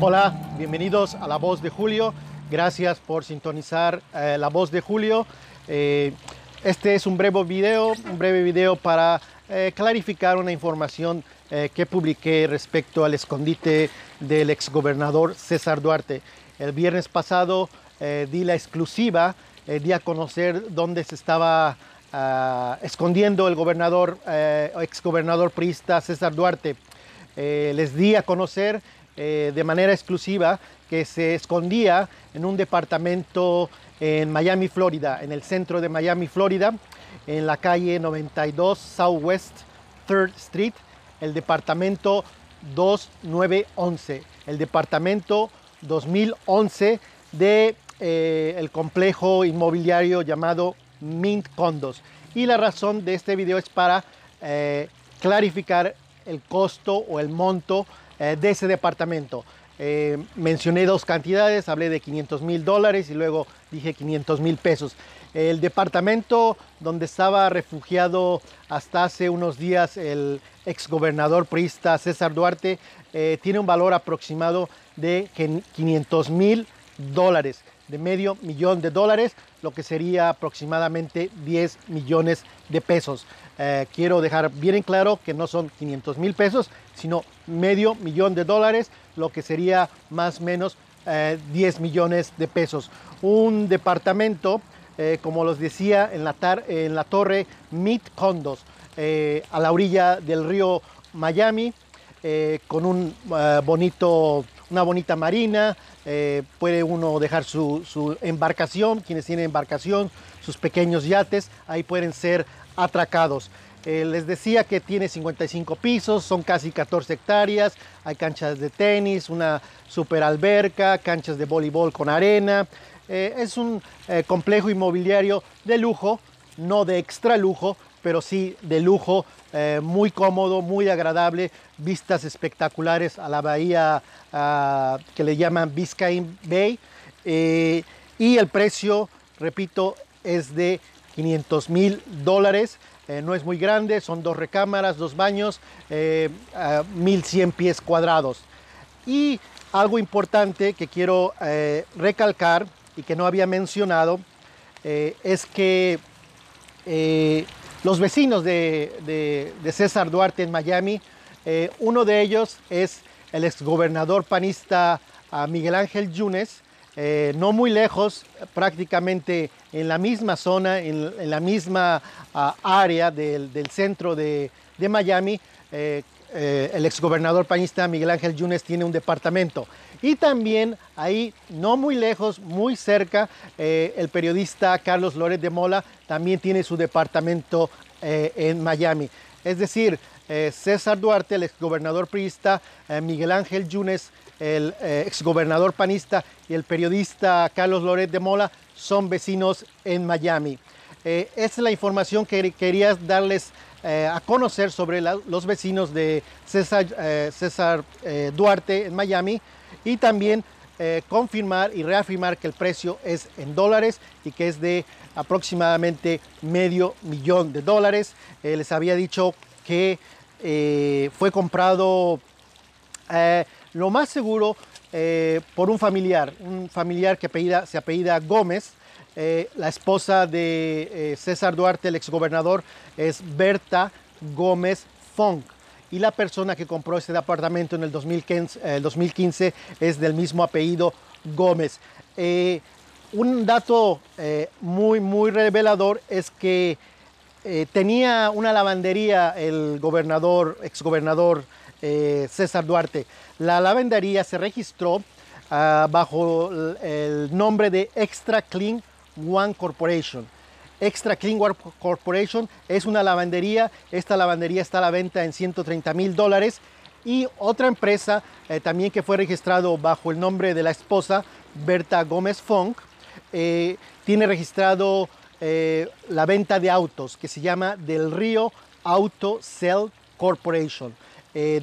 Hola, bienvenidos a La Voz de Julio. Gracias por sintonizar eh, La Voz de Julio. Eh, este es un breve video, un breve video para eh, clarificar una información que publiqué respecto al escondite del exgobernador César Duarte. El viernes pasado di la exclusiva, di a conocer dónde se estaba ah, escondiendo el gobernador, exgobernador priista César Duarte. Les di a conocer eh, de manera exclusiva que se escondía en un departamento en Miami, Florida, en el centro de Miami, Florida, en la calle 92 Southwest 3rd Street, el departamento 2911, el departamento 2011 de eh, el complejo inmobiliario llamado Mint Condos. Y la razón de este video es para eh, clarificar el costo o el monto eh, de ese departamento. Eh, mencioné dos cantidades, hablé de 500 mil dólares y luego dije 500 mil pesos. El departamento donde estaba refugiado hasta hace unos días el exgobernador priista César Duarte eh, tiene un valor aproximado de 500 mil dólares, de medio millón de dólares, lo que sería aproximadamente 10 millones de pesos. Eh, quiero dejar bien en claro que no son 500 mil pesos, sino medio millón de dólares, lo que sería más o menos eh, 10 millones de pesos. Un departamento, eh, como les decía, en la, en la torre Mid Condos, eh, a la orilla del río Miami, con un bonito, una bonita marina. Eh, puede uno dejar su, embarcación, quienes tienen embarcación, sus pequeños yates, ahí pueden ser atracados. Eh, les decía que tiene 55 pisos, son casi 14 hectáreas, hay canchas de tenis, una super alberca, canchas de voleibol con arena. Eh, es un complejo inmobiliario de lujo, no de extra lujo, pero sí de lujo, eh, muy cómodo, muy agradable, vistas espectaculares a la bahía ah, que le llaman Biscayne Bay. eh, y el precio, repito, es de 500 mil dólares. Eh, no es muy grande, son dos recámaras, dos baños, eh, ah, 1100 pies cuadrados. Y algo importante que quiero recalcar y que no había mencionado es que los vecinos de, César Duarte en Miami, eh, uno de ellos es el exgobernador panista ah, Miguel Ángel Yunes, eh, no muy lejos, prácticamente en la misma zona, en, la misma ah, área del, centro de, de Miami, eh, eh, el exgobernador panista Miguel Ángel Yunes tiene un departamento. Y también ahí, no muy lejos, muy cerca, eh, el periodista Carlos Loret de Mola también tiene su departamento eh, en Miami. Es decir, César Duarte, el exgobernador priista, Miguel Ángel Yunes, el exgobernador panista y el periodista Carlos Loret de Mola son vecinos en Miami. Eh, es la información que quería darles eh, a conocer sobre los vecinos de César, eh, eh, Duarte en Miami y también confirmar y reafirmar que el precio es en dólares y que es de aproximadamente medio millón de dólares. Les había dicho que fue comprado lo más seguro por un familiar, un familiar que se apellida Gómez. Eh, la esposa de eh, César Duarte, el exgobernador, es Berta Gómez Funk. Y la persona que compró este departamento en el 2015, eh, el 2015 es del mismo apellido Gómez. Un dato muy, muy revelador es que tenía una lavandería el gobernador, exgobernador César Duarte. La lavandería se registró ah, bajo el nombre de Extra Clean One Corporation. Extra Clean Corporation es una lavandería. Esta lavandería está a la venta en 130 mil dólares. Y otra empresa eh, también que fue registrado bajo el nombre de la esposa, Berta Gómez Funk, eh, tiene registrado eh, la venta de autos que se llama Del Río Auto Cell Corporation.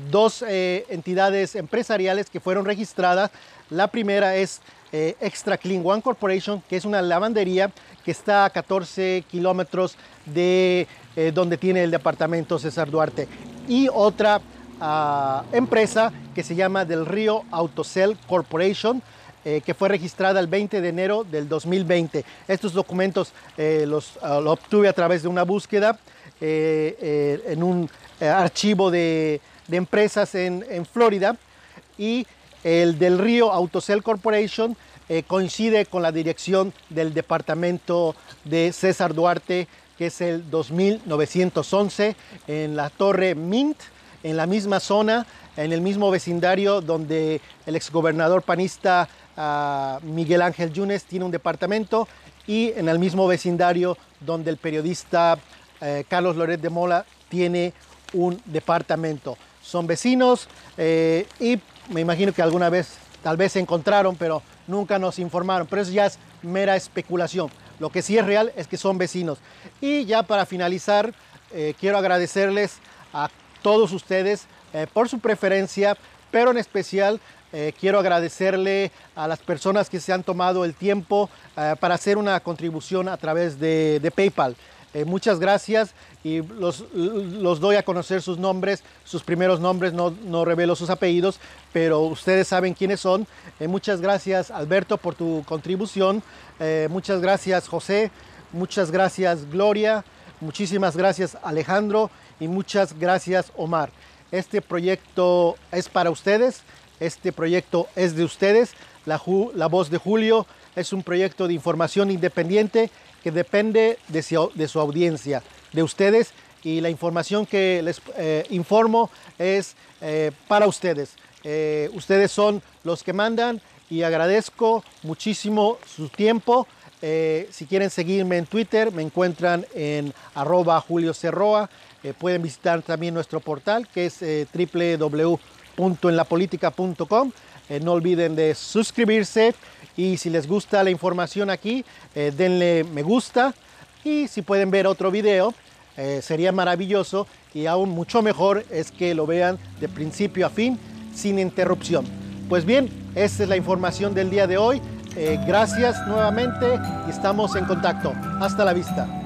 Dos entidades empresariales que fueron registradas. La primera es eh, Extra Clean One Corporation, que es una lavandería que está a 14 kilómetros de eh, donde tiene el departamento César Duarte. Y otra ah, empresa que se llama Del Río Autocell Corporation, eh, que fue registrada el 20 de enero del 2020. Estos documentos los, ah, obtuve a través de una búsqueda en un archivo de, empresas en, Florida y el del Río Autocell Corporation coincide con la dirección del departamento de César Duarte, que es el 2911, en la Torre Mint, en la misma zona, en el mismo vecindario donde el exgobernador panista Miguel Ángel Yunes tiene un departamento y en el mismo vecindario donde el periodista eh, Carlos Loret de Mola tiene un departamento. Son vecinos eh, y me imagino que alguna vez tal vez se encontraron, pero nunca nos informaron. Pero eso ya es mera especulación. Lo que sí es real es que son vecinos. Y ya para finalizar, eh, quiero agradecerles a todos ustedes por su preferencia, pero en especial eh, quiero agradecerle a las personas que se han tomado el tiempo eh, para hacer una contribución a través de, PayPal. Eh, muchas gracias y los, doy a conocer sus nombres, sus primeros nombres, no, no revelo sus apellidos, pero ustedes saben quiénes son. muchas gracias Alberto por tu contribución, muchas gracias José, muchas gracias Gloria, muchísimas gracias Alejandro y muchas gracias Omar. Este proyecto es para ustedes este proyecto es de ustedes. La, Voz de Julio es un proyecto de información independiente que depende de su, audiencia, de ustedes. Y la información que les eh, informo es eh, para ustedes. Eh, ustedes son los que mandan y agradezco muchísimo su tiempo. si quieren seguirme en Twitter, me encuentran en arroba Julio Cerroa. pueden visitar también nuestro portal que es www www.enlapolitica.com. Eh, no olviden de suscribirse y si les gusta la información aquí, eh, denle me gusta y si pueden ver otro video, eh, sería maravilloso y aún mucho mejor es que lo vean de principio a fin sin interrupción. Pues bien, esta es la información del día de hoy. gracias nuevamente y estamos en contacto. Hasta la vista.